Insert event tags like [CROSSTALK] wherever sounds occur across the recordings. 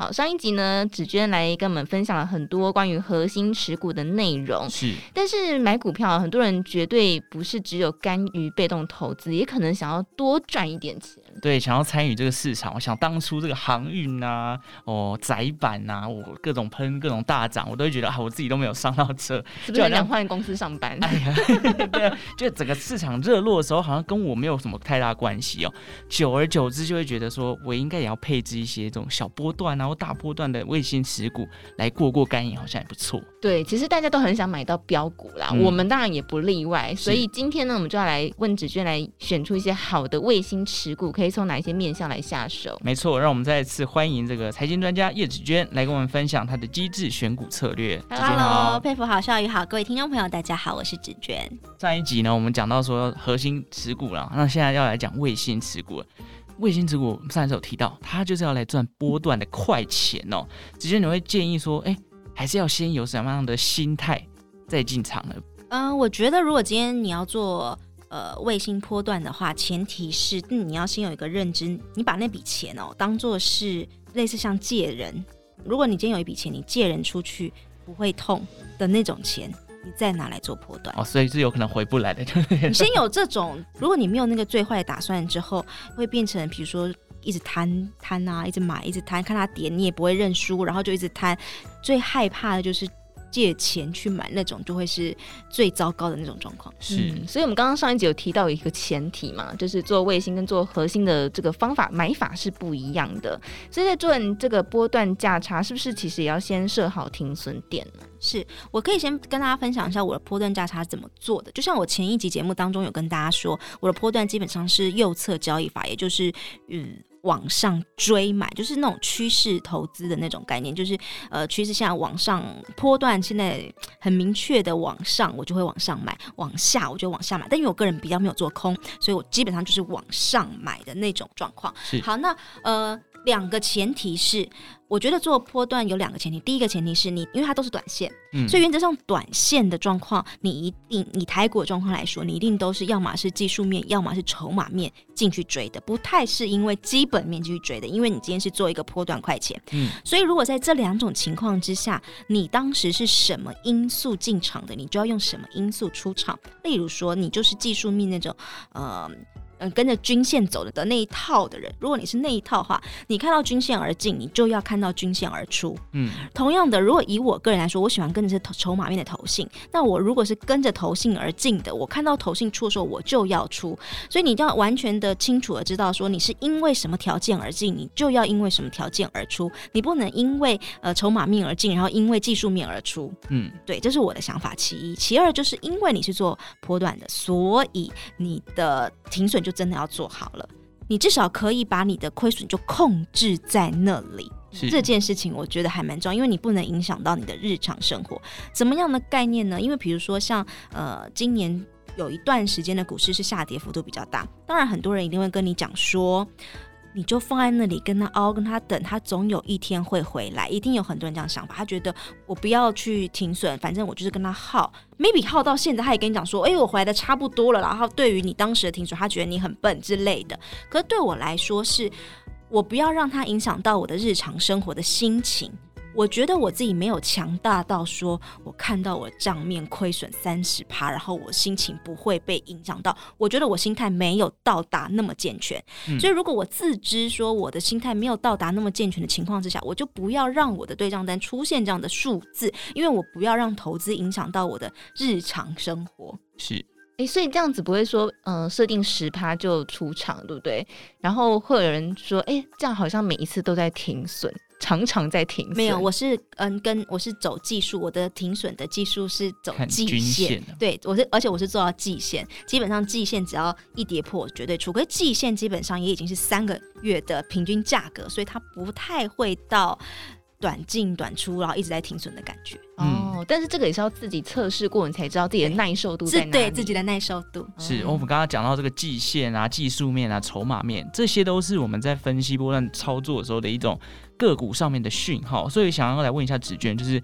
好，上一集呢，芷娟来跟我们分享了很多关于核心持股的内容。是，但是买股票，很多人绝对不是只有甘于被动投资，也可能想要多赚一点钱。对，想要参与这个市场。我想当初这个航运啊，哦，窄板啊，我各种喷，各种大涨，我都会觉得啊，我自己都没有上到车，是不是想换公司上班？哎呀，[LAUGHS] 对啊，就整个市场热络的时候，好像跟我没有什么太大关系哦。久而久之，就会觉得说我应该也要配置一些这种小波段啊。大波段的卫星持股来过过干瘾，好像也不错。对，其实大家都很想买到标股啦，嗯、我们当然也不例外。所以今天呢，我们就要来问芷娟，来选出一些好的卫星持股，可以从哪一些面向来下手？没错，让我们再次欢迎这个财经专家叶子娟来跟我们分享她的机智选股策略。Hello，佩服好，笑鱼好，各位听众朋友，大家好，我是芷娟。上一集呢，我们讲到说核心持股了，那现在要来讲卫星持股了。卫星持股上一次有提到，它就是要来赚波段的快钱哦。直接，你会建议说，哎、欸，还是要先有什么样的心态再进场呢？嗯、我觉得如果今天你要做呃卫星波段的话，前提是、你要先有一个认知，你把那笔钱哦当做是类似像借人。如果你今天有一笔钱，你借人出去不会痛的那种钱。你再拿来做波段哦，所以是有可能回不来的。你先有这种，如果你没有那个最坏的打算之后，会变成比如说一直贪贪啊，一直买，一直贪，看它跌，你也不会认输，然后就一直贪。最害怕的就是。借钱去买那种，就会是最糟糕的那种状况。是、嗯，所以我们刚刚上一集有提到一个前提嘛，就是做卫星跟做核心的这个方法买法是不一样的。所以在做这个波段价差，是不是其实也要先设好停损点呢？是，我可以先跟大家分享一下我的波段价差怎么做的。就像我前一集节目当中有跟大家说，我的波段基本上是右侧交易法，也就是嗯。往上追买，就是那种趋势投资的那种概念，就是呃趋势现在往上波段，现在很明确的往上，我就会往上买；往下我就往下买。但因为我个人比较没有做空，所以我基本上就是往上买的那种状况。好，那呃两个前提是。我觉得做波段有两个前提，第一个前提是你，因为它都是短线，嗯，所以原则上短线的状况，你一定以台股的状况来说，你一定都是要么是技术面，要么是筹码面进去追的，不太是因为基本面进去追的，因为你今天是做一个波段快钱，嗯，所以如果在这两种情况之下，你当时是什么因素进场的，你就要用什么因素出场。例如说，你就是技术面那种，呃。嗯，跟着均线走的的那一套的人，如果你是那一套的话，你看到均线而进，你就要看到均线而出。嗯，同样的，如果以我个人来说，我喜欢跟着是筹码面的投信，那我如果是跟着投信而进的，我看到投信出的时候，我就要出。所以你一定要完全的清楚的知道，说你是因为什么条件而进，你就要因为什么条件而出，你不能因为呃筹码面而进，然后因为技术面而出。嗯，对，这是我的想法。其一，其二，就是因为你是做波段的，所以你的停损。就真的要做好了，你至少可以把你的亏损就控制在那里。这件事情，我觉得还蛮重要，因为你不能影响到你的日常生活。怎么样的概念呢？因为比如说像呃，今年有一段时间的股市是下跌幅度比较大，当然很多人一定会跟你讲说。你就放在那里，跟他熬，跟他等，他总有一天会回来。一定有很多人这样想法，他觉得我不要去停损，反正我就是跟他耗。maybe 耗到现在，他也跟你讲说，哎，我回来的差不多了。然后对于你当时的停损，他觉得你很笨之类的。可是对我来说是，是我不要让他影响到我的日常生活的心情。我觉得我自己没有强大到说，我看到我账面亏损三十趴，然后我心情不会被影响到。我觉得我心态没有到达那么健全，嗯、所以如果我自知说我的心态没有到达那么健全的情况之下，我就不要让我的对账单出现这样的数字，因为我不要让投资影响到我的日常生活。是，哎，所以这样子不会说，嗯、呃，设定十趴就出场，对不对？然后会有人说，哎，这样好像每一次都在停损。常常在停损，没有，我是嗯，跟我是走技术，我的停损的技术是走季线，对，我是，而且我是做到季线，基本上季线只要一跌破，绝对出。可是季线基本上也已经是三个月的平均价格，所以它不太会到短进短出，然后一直在停损的感觉。哦，但是这个也是要自己测试过，你才知道自己的耐受度在哪里。是对自己的耐受度。是我们刚刚讲到这个季线啊、技术面啊、筹码面，这些都是我们在分析波段操作的时候的一种个股上面的讯号。所以想要来问一下子娟，就是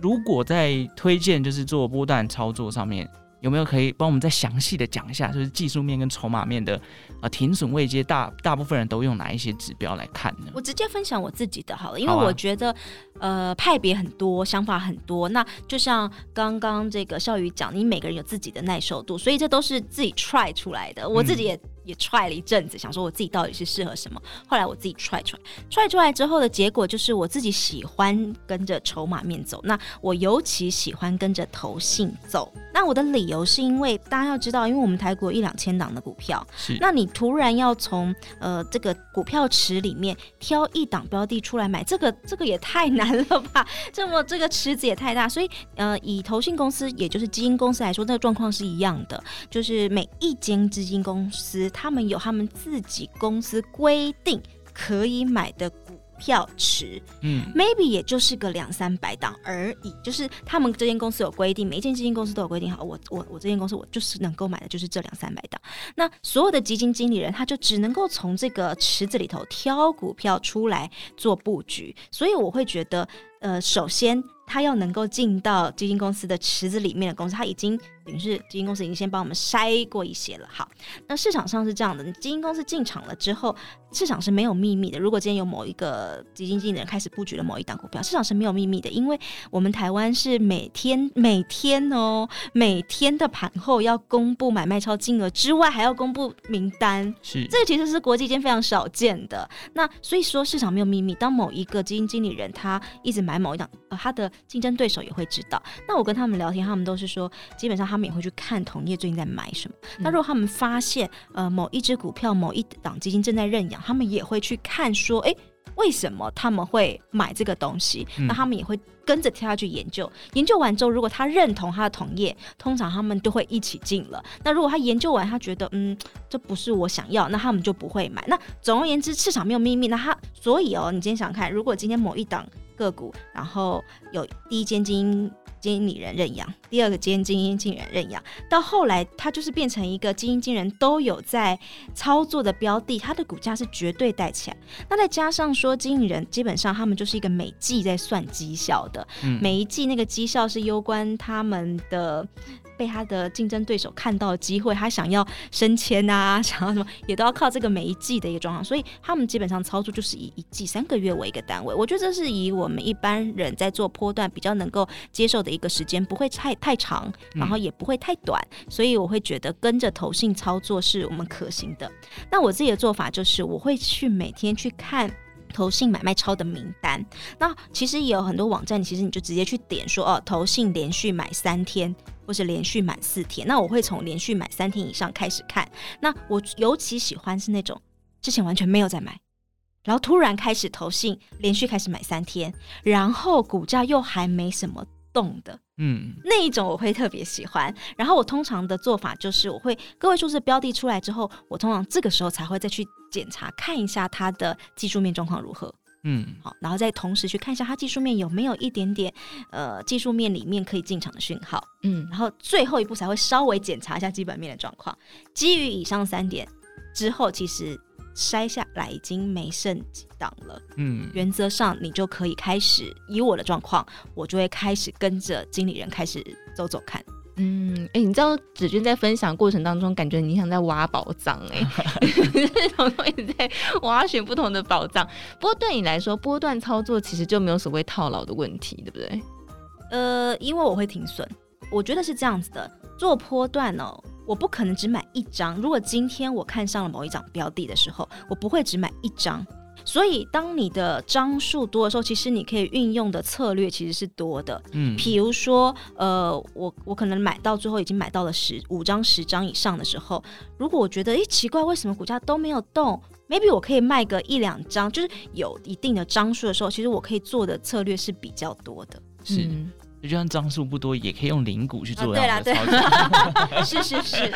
如果在推荐就是做波段操作上面。有没有可以帮我们再详细的讲一下，就是技术面跟筹码面的啊停损位阶，大大部分人都用哪一些指标来看呢？我直接分享我自己的好了，因为我觉得、啊、呃派别很多，想法很多。那就像刚刚这个笑宇讲，你每个人有自己的耐受度，所以这都是自己 try 出来的。我自己也。嗯也 try 了一阵子，想说我自己到底是适合什么。后来我自己 try try try 出来之后的结果就是我自己喜欢跟着筹码面走。那我尤其喜欢跟着投信走。那我的理由是因为大家要知道，因为我们台股有一两千档的股票，是。那你突然要从呃这个股票池里面挑一档标的出来买，这个这个也太难了吧？[LAUGHS] 这么这个池子也太大，所以呃以投信公司也就是基金公司来说，那个状况是一样的，就是每一间基金公司。他们有他们自己公司规定可以买的股票池，嗯，maybe 也就是个两三百档而已。就是他们这间公司有规定，每一间基金公司都有规定，好，我我我这间公司我就是能够买的就是这两三百档。那所有的基金经理人他就只能够从这个池子里头挑股票出来做布局。所以我会觉得，呃，首先他要能够进到基金公司的池子里面的公司，他已经。等于是基金公司已经先帮我们筛过一些了。好，那市场上是这样的，基金公司进场了之后，市场是没有秘密的。如果今天有某一个基金经理人开始布局了某一档股票，市场是没有秘密的，因为我们台湾是每天每天哦，每天的盘后要公布买卖超金额之外，还要公布名单。是，这个其实是国际间非常少见的。那所以说市场没有秘密，当某一个基金经理人他一直买某一档，呃，他的竞争对手也会知道。那我跟他们聊天，他们都是说，基本上。他们也会去看同业最近在买什么。那如果他们发现呃某一只股票、某一档基金正在认养，他们也会去看说，哎，为什么他们会买这个东西？那他们也会跟着跳下去研究。研究完之后，如果他认同他的同业，通常他们都会一起进了。那如果他研究完，他觉得嗯这不是我想要，那他们就不会买。那总而言之，市场没有秘密。那他所以哦，你今天想看，如果今天某一档个股，然后有第一间经。经理人认养，第二个间经理人认养，到后来它就是变成一个基金经理人都有在操作的标的，它的股价是绝对带起来。那再加上说，经理人基本上他们就是一个每季在算绩效的，每一季那个绩效是攸关他们的。被他的竞争对手看到机会，他想要升迁啊，[LAUGHS] 想要什么也都要靠这个每一季的一个状况，所以他们基本上操作就是以一季三个月为一个单位。我觉得这是以我们一般人在做波段比较能够接受的一个时间，不会太太长，然后也不会太短，所以我会觉得跟着投信操作是我们可行的。那我自己的做法就是，我会去每天去看投信买卖超的名单。那其实也有很多网站，其实你就直接去点说哦，投信连续买三天。或是连续满四天，那我会从连续买三天以上开始看。那我尤其喜欢是那种之前完全没有在买，然后突然开始投信连续开始买三天，然后股价又还没什么动的，嗯，那一种我会特别喜欢。然后我通常的做法就是，我会个位数字标的出来之后，我通常这个时候才会再去检查看一下它的技术面状况如何。嗯，好，然后再同时去看一下它技术面有没有一点点，呃，技术面里面可以进场的讯号。嗯，然后最后一步才会稍微检查一下基本面的状况。基于以上三点之后，其实筛下来已经没剩几档了。嗯，原则上你就可以开始，以我的状况，我就会开始跟着经理人开始走走看。嗯，哎、欸，你知道子君在分享过程当中，感觉你像在挖宝藏哎、[LAUGHS] 欸，一直在挖寻不同的宝藏。不过对你来说，波段操作其实就没有所谓套牢的问题，对不对？呃，因为我会停损，我觉得是这样子的。做波段哦，我不可能只买一张。如果今天我看上了某一张标的的时候，我不会只买一张。所以，当你的张数多的时候，其实你可以运用的策略其实是多的。嗯，比如说，呃，我我可能买到最后已经买到了十五张、十张以上的时候，如果我觉得，诶，奇怪，为什么股价都没有动？Maybe 我可以卖个一两张，就是有一定的张数的时候，其实我可以做的策略是比较多的。是。嗯就算张数不多，也可以用零股去做这样的操作。[LAUGHS] 啊、是是 [LAUGHS] 是，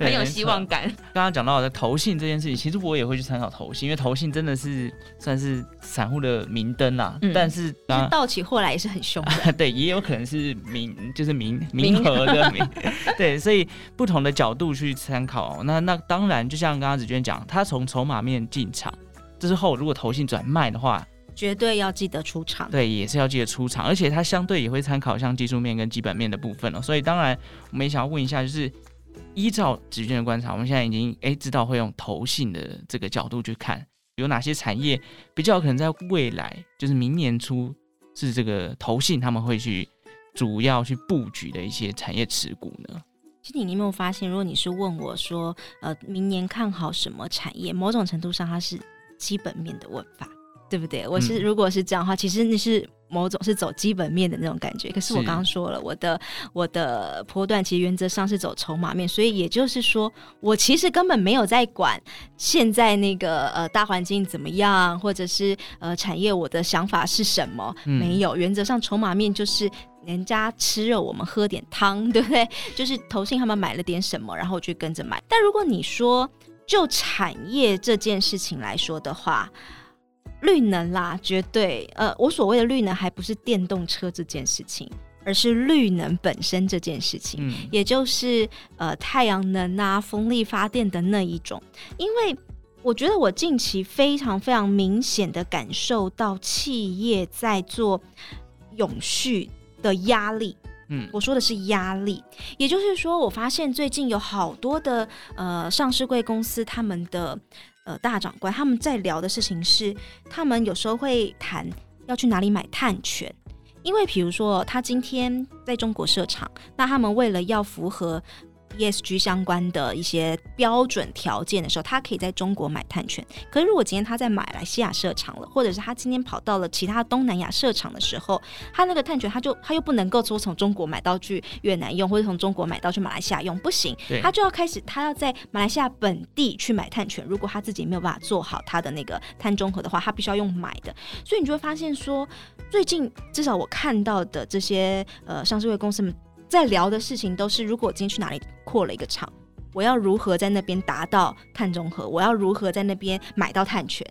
很有希望感。[LAUGHS] 刚刚讲到的投信这件事情，其实我也会去参考投信，因为投信真的是算是散户的明灯啦。嗯、但是当倒起货来也是很凶的。对，也有可能是明，就是明明和的明。对，所以不同的角度去参考。那那当然，就像刚刚子娟讲，他从筹码面进场，之后如果投信转卖的话。绝对要记得出场，对，也是要记得出场，而且它相对也会参考像技术面跟基本面的部分哦。所以当然，我们也想要问一下，就是依照子娟的观察，我们现在已经诶、欸、知道会用投信的这个角度去看，有哪些产业比较可能在未来，就是明年初是这个投信他们会去主要去布局的一些产业持股呢？其实你有没有发现，如果你是问我说，呃，明年看好什么产业，某种程度上它是基本面的问法。对不对？我是如果是这样的话，嗯、其实你是某种是走基本面的那种感觉。可是我刚刚说了，我的我的波段其实原则上是走筹码面，所以也就是说，我其实根本没有在管现在那个呃大环境怎么样，或者是呃产业我的想法是什么，嗯、没有。原则上筹码面就是人家吃肉，我们喝点汤，对不对？就是投信他们买了点什么，然后我就跟着买。但如果你说就产业这件事情来说的话，绿能啦，绝对。呃，我所谓的绿能还不是电动车这件事情，而是绿能本身这件事情，嗯、也就是呃太阳能啊、风力发电的那一种。因为我觉得我近期非常非常明显的感受到企业在做永续的压力。嗯，我说的是压力，也就是说，我发现最近有好多的呃上市贵公司，他们的。呃，大长官他们在聊的事情是，他们有时候会谈要去哪里买碳权，因为比如说他今天在中国设厂，那他们为了要符合。ESG 相关的一些标准条件的时候，他可以在中国买碳权。可是如果今天他在马来西亚设厂了，或者是他今天跑到了其他东南亚设厂的时候，他那个碳权他就他又不能够说从中国买到去越南用，或者从中国买到去马来西亚用，不行，他就要开始他要在马来西亚本地去买碳权。如果他自己没有办法做好他的那个碳中和的话，他必须要用买的。所以你就会发现说，最近至少我看到的这些呃上市会公司们。在聊的事情都是，如果我今天去哪里扩了一个厂，我要如何在那边达到碳中和？我要如何在那边买到碳权？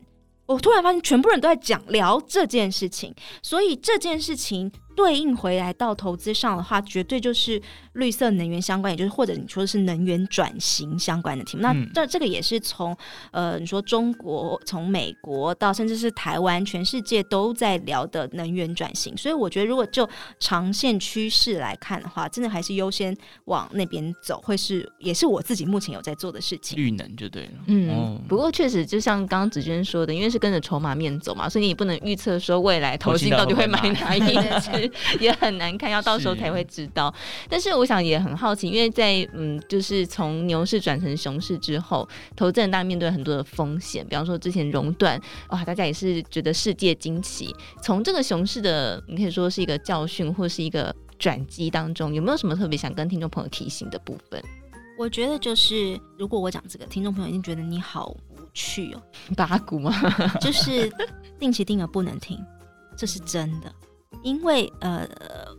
我突然发现，全部人都在讲聊这件事情，所以这件事情。对应回来到投资上的话，绝对就是绿色能源相关，也就是或者你说的是能源转型相关的题目。嗯、那这这个也是从呃你说中国、从美国到甚至是台湾，全世界都在聊的能源转型。所以我觉得，如果就长线趋势来看的话，真的还是优先往那边走，会是也是我自己目前有在做的事情。绿能就对了。嗯，哦、不过确实就像刚刚子娟说的，因为是跟着筹码面走嘛，所以你也不能预测说未来投信到底会买哪一 [LAUGHS] 支。[LAUGHS] 也很难看，要到时候才会知道。是但是我想也很好奇，因为在嗯，就是从牛市转成熊市之后，投资人大家面对很多的风险，比方说之前熔断，哇，大家也是觉得世界惊奇。从这个熊市的，你可以说是一个教训，或是一个转机当中，有没有什么特别想跟听众朋友提醒的部分？我觉得就是，如果我讲这个，听众朋友一定觉得你好无趣哦，[LAUGHS] 八股吗？[LAUGHS] 就是定期定额不能停，这是真的。因为呃，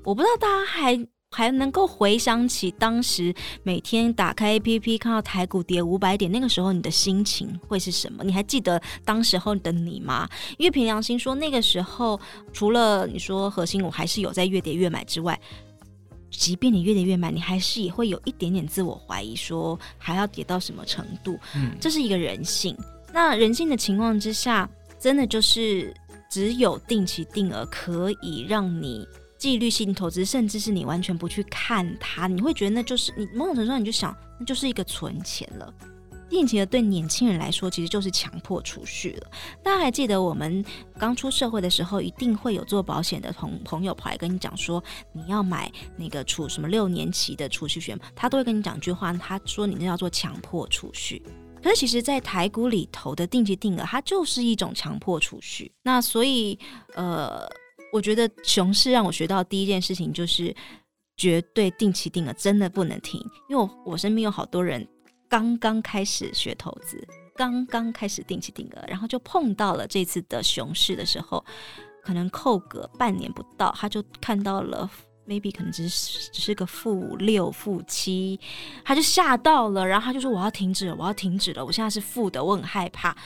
我不知道大家还还能够回想起当时每天打开 APP 看到台股跌五百点，那个时候你的心情会是什么？你还记得当时候的你吗？因为凭良心说，那个时候除了你说核心，我还是有在越跌越买之外，即便你越跌越买，你还是也会有一点点自我怀疑，说还要跌到什么程度？嗯，这是一个人性。那人性的情况之下，真的就是。只有定期定额可以让你纪律性投资，甚至是你完全不去看它，你会觉得那就是你某种程度上你就想那就是一个存钱了。定期的对年轻人来说其实就是强迫储蓄了。大家还记得我们刚出社会的时候，一定会有做保险的同朋友跑来跟你讲说，你要买那个储什么六年期的储蓄险，他都会跟你讲一句话，他说你那叫做强迫储蓄。可是，其实，在台股里头的定期定额，它就是一种强迫储蓄。那所以，呃，我觉得熊市让我学到第一件事情就是，绝对定期定额真的不能停。因为我我身边有好多人刚刚开始学投资，刚刚开始定期定额，然后就碰到了这次的熊市的时候，可能扣个半年不到，他就看到了 maybe 可能只是只是个负六、负七，他就吓到了，然后他就说我要停止了，我要停止了，我现在是负的，我很害怕。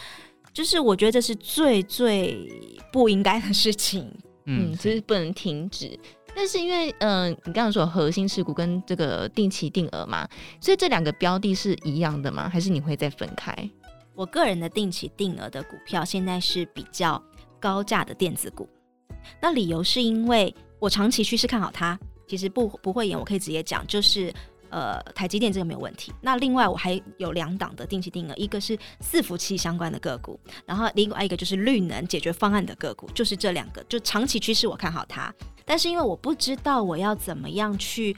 就是我觉得这是最最不应该的事情，嗯，就是不能停止。但是因为，嗯、呃，你刚刚说核心持股跟这个定期定额嘛，所以这两个标的是一样的吗？还是你会再分开？我个人的定期定额的股票现在是比较高价的电子股，那理由是因为我长期趋势看好它，其实不不会演，我可以直接讲，就是。呃，台积电这个没有问题。那另外我还有两档的定期定额，一个是伺服器相关的个股，然后另外一个就是绿能解决方案的个股，就是这两个，就长期趋势我看好它。但是因为我不知道我要怎么样去，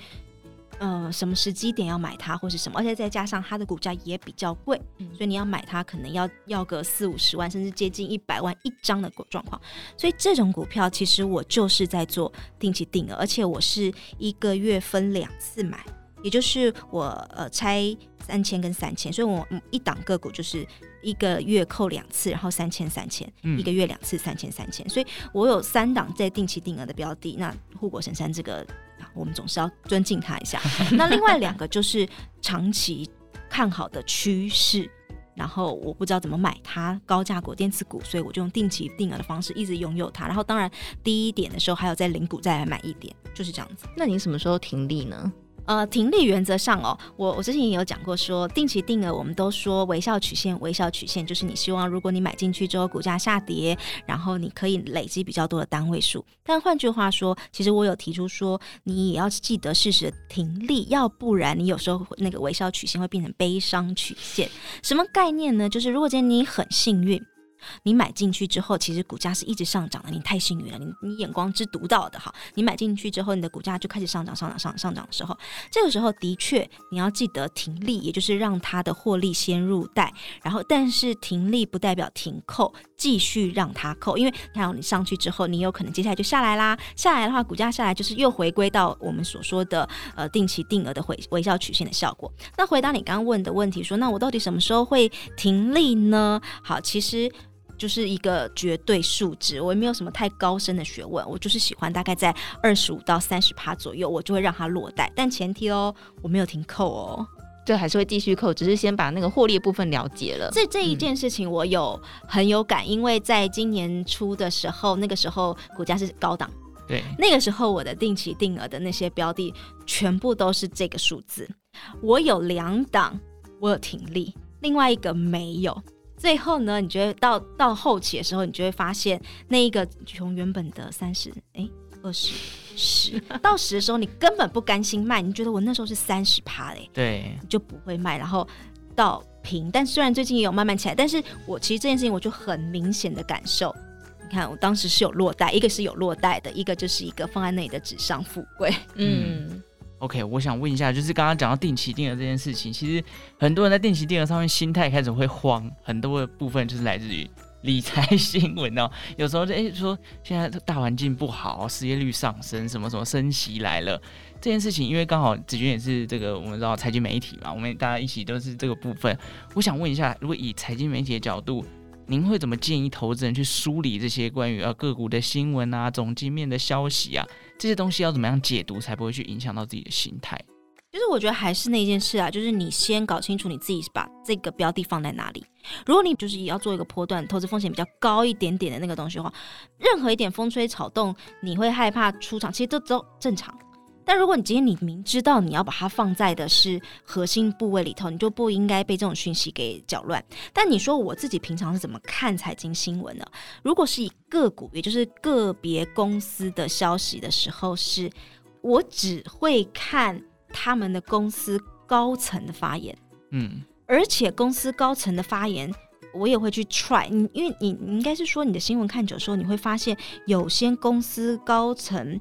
呃，什么时机点要买它或是什么，而且再加上它的股价也比较贵，所以你要买它可能要要个四五十万，甚至接近一百万一张的状况。所以这种股票其实我就是在做定期定额，而且我是一个月分两次买。也就是我呃拆三千跟三千，所以我一档个股就是一个月扣两次，然后三千三千，一个月两次三千三千，所以我有三档在定期定额的标的。那护国神山这个，我们总是要尊敬他一下。[LAUGHS] 那另外两个就是长期看好的趋势，然后我不知道怎么买它高价股电子股，所以我就用定期定额的方式一直拥有它。然后当然低一点的时候还有在零股再来买一点，就是这样子。那你什么时候停利呢？呃，停利原则上哦，我我之前也有讲过说，定期定额，我们都说微笑曲线，微笑曲线就是你希望，如果你买进去之后股价下跌，然后你可以累积比较多的单位数。但换句话说，其实我有提出说，你也要记得适时停利，要不然你有时候那个微笑曲线会变成悲伤曲线。什么概念呢？就是如果今天你很幸运。你买进去之后，其实股价是一直上涨的。你太幸运了，你你眼光之独到的哈。你买进去之后，你的股价就开始上涨，上涨，上涨上涨的时候，这个时候的确你要记得停利，也就是让它的获利先入袋。然后，但是停利不代表停扣，继续让它扣，因为你看你上去之后，你有可能接下来就下来啦。下来的话，股价下来就是又回归到我们所说的呃定期定额的回微笑曲线的效果。那回答你刚刚问的问题，说那我到底什么时候会停利呢？好，其实。就是一个绝对数值，我也没有什么太高深的学问，我就是喜欢大概在二十五到三十趴左右，我就会让它落袋，但前提哦，我没有停扣哦，对，还是会继续扣，只是先把那个获利部分了结了。这这一件事情我有很有感，因为在今年初的时候，那个时候股价是高档，对，那个时候我的定期定额的那些标的全部都是这个数字，我有两档我有停利，另外一个没有。最后呢，你觉得到到后期的时候，你就会发现那一个从原本的三十，哎，二十，十到十的时候，你根本不甘心卖，你觉得我那时候是三十趴嘞，对，你就不会卖，然后到平。但虽然最近也有慢慢起来，但是我其实这件事情我就很明显的感受，你看我当时是有落袋，一个是有落袋的，一个就是一个放在那里的纸上富贵，嗯。嗯 OK，我想问一下，就是刚刚讲到定期定额这件事情，其实很多人在定期定额上面心态开始会慌，很多的部分就是来自于理财 [LAUGHS] 新闻哦。有时候就诶说现在大环境不好，失业率上升，什么什么升息来了这件事情，因为刚好子君也是这个我们知道财经媒体嘛，我们大家一起都是这个部分。我想问一下，如果以财经媒体的角度，您会怎么建议投资人去梳理这些关于呃个股的新闻啊、总经面的消息啊？这些东西要怎么样解读，才不会去影响到自己的心态？就是我觉得还是那件事啊，就是你先搞清楚你自己把这个标的放在哪里。如果你就是也要做一个波段投资风险比较高一点点的那个东西的话，任何一点风吹草动，你会害怕出场，其实都都正常。但如果你今天你明知道你要把它放在的是核心部位里头，你就不应该被这种讯息给搅乱。但你说我自己平常是怎么看财经新闻呢？如果是以个股，也就是个别公司的消息的时候，是我只会看他们的公司高层的发言，嗯，而且公司高层的发言。我也会去 try 你，因为你你应该是说你的新闻看久的时候，你会发现有些公司高层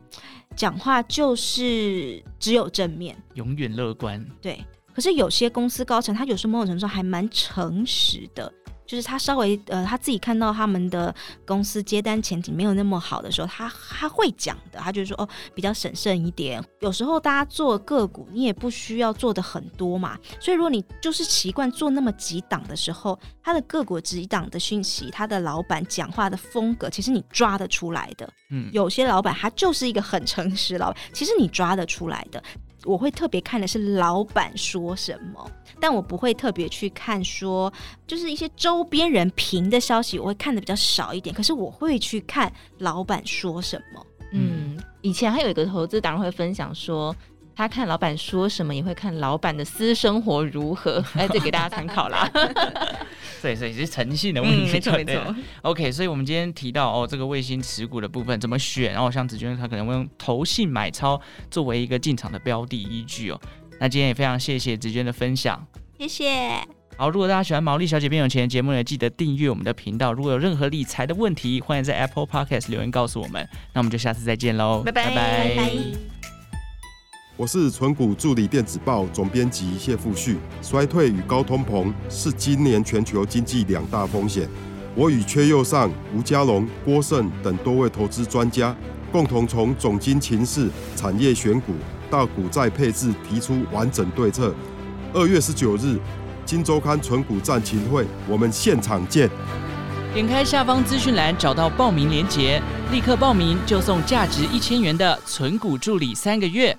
讲话就是只有正面，永远乐观。对，可是有些公司高层他有时候某种程度上还蛮诚实的，就是他稍微呃他自己看到他们的公司接单前景没有那么好的时候，他他会讲的，他就是说哦比较审慎一点。有时候大家做个股，你也不需要做的很多嘛，所以如果你就是习惯做那么几档的时候，他的个股几档的讯息，他的老板讲话的风格，其实你抓得出来的。嗯，有些老板他就是一个很诚实老板，其实你抓得出来的。我会特别看的是老板说什么，但我不会特别去看说，就是一些周边人评的消息，我会看的比较少一点。可是我会去看老板说什么。嗯，以前还有一个投资达人会分享说，他看老板说什么，也会看老板的私生活如何。[LAUGHS] 哎，这给大家参考啦。[LAUGHS] 对，所以是诚信的问题。嗯、没错没错。OK，所以我们今天提到哦，这个卫星持股的部分怎么选，然后像子娟她可能会用投信买超作为一个进场的标的依据哦。那今天也非常谢谢子娟的分享，谢谢。好，如果大家喜欢《毛利小姐变有钱》节目呢，记得订阅我们的频道。如果有任何理财的问题，欢迎在 Apple Podcast 留言告诉我们。那我们就下次再见喽，拜拜拜拜。拜拜我是存股助理电子报总编辑谢富旭。衰退与高通膨是今年全球经济两大风险。我与阙又上、吴家龙、郭胜等多位投资专家，共同从总经情势、产业选股到股债配置，提出完整对策。二月十九日，金周刊存股战情会，我们现场见。点开下方资讯栏，找到报名链接，立刻报名就送价值一千元的存股助理三个月。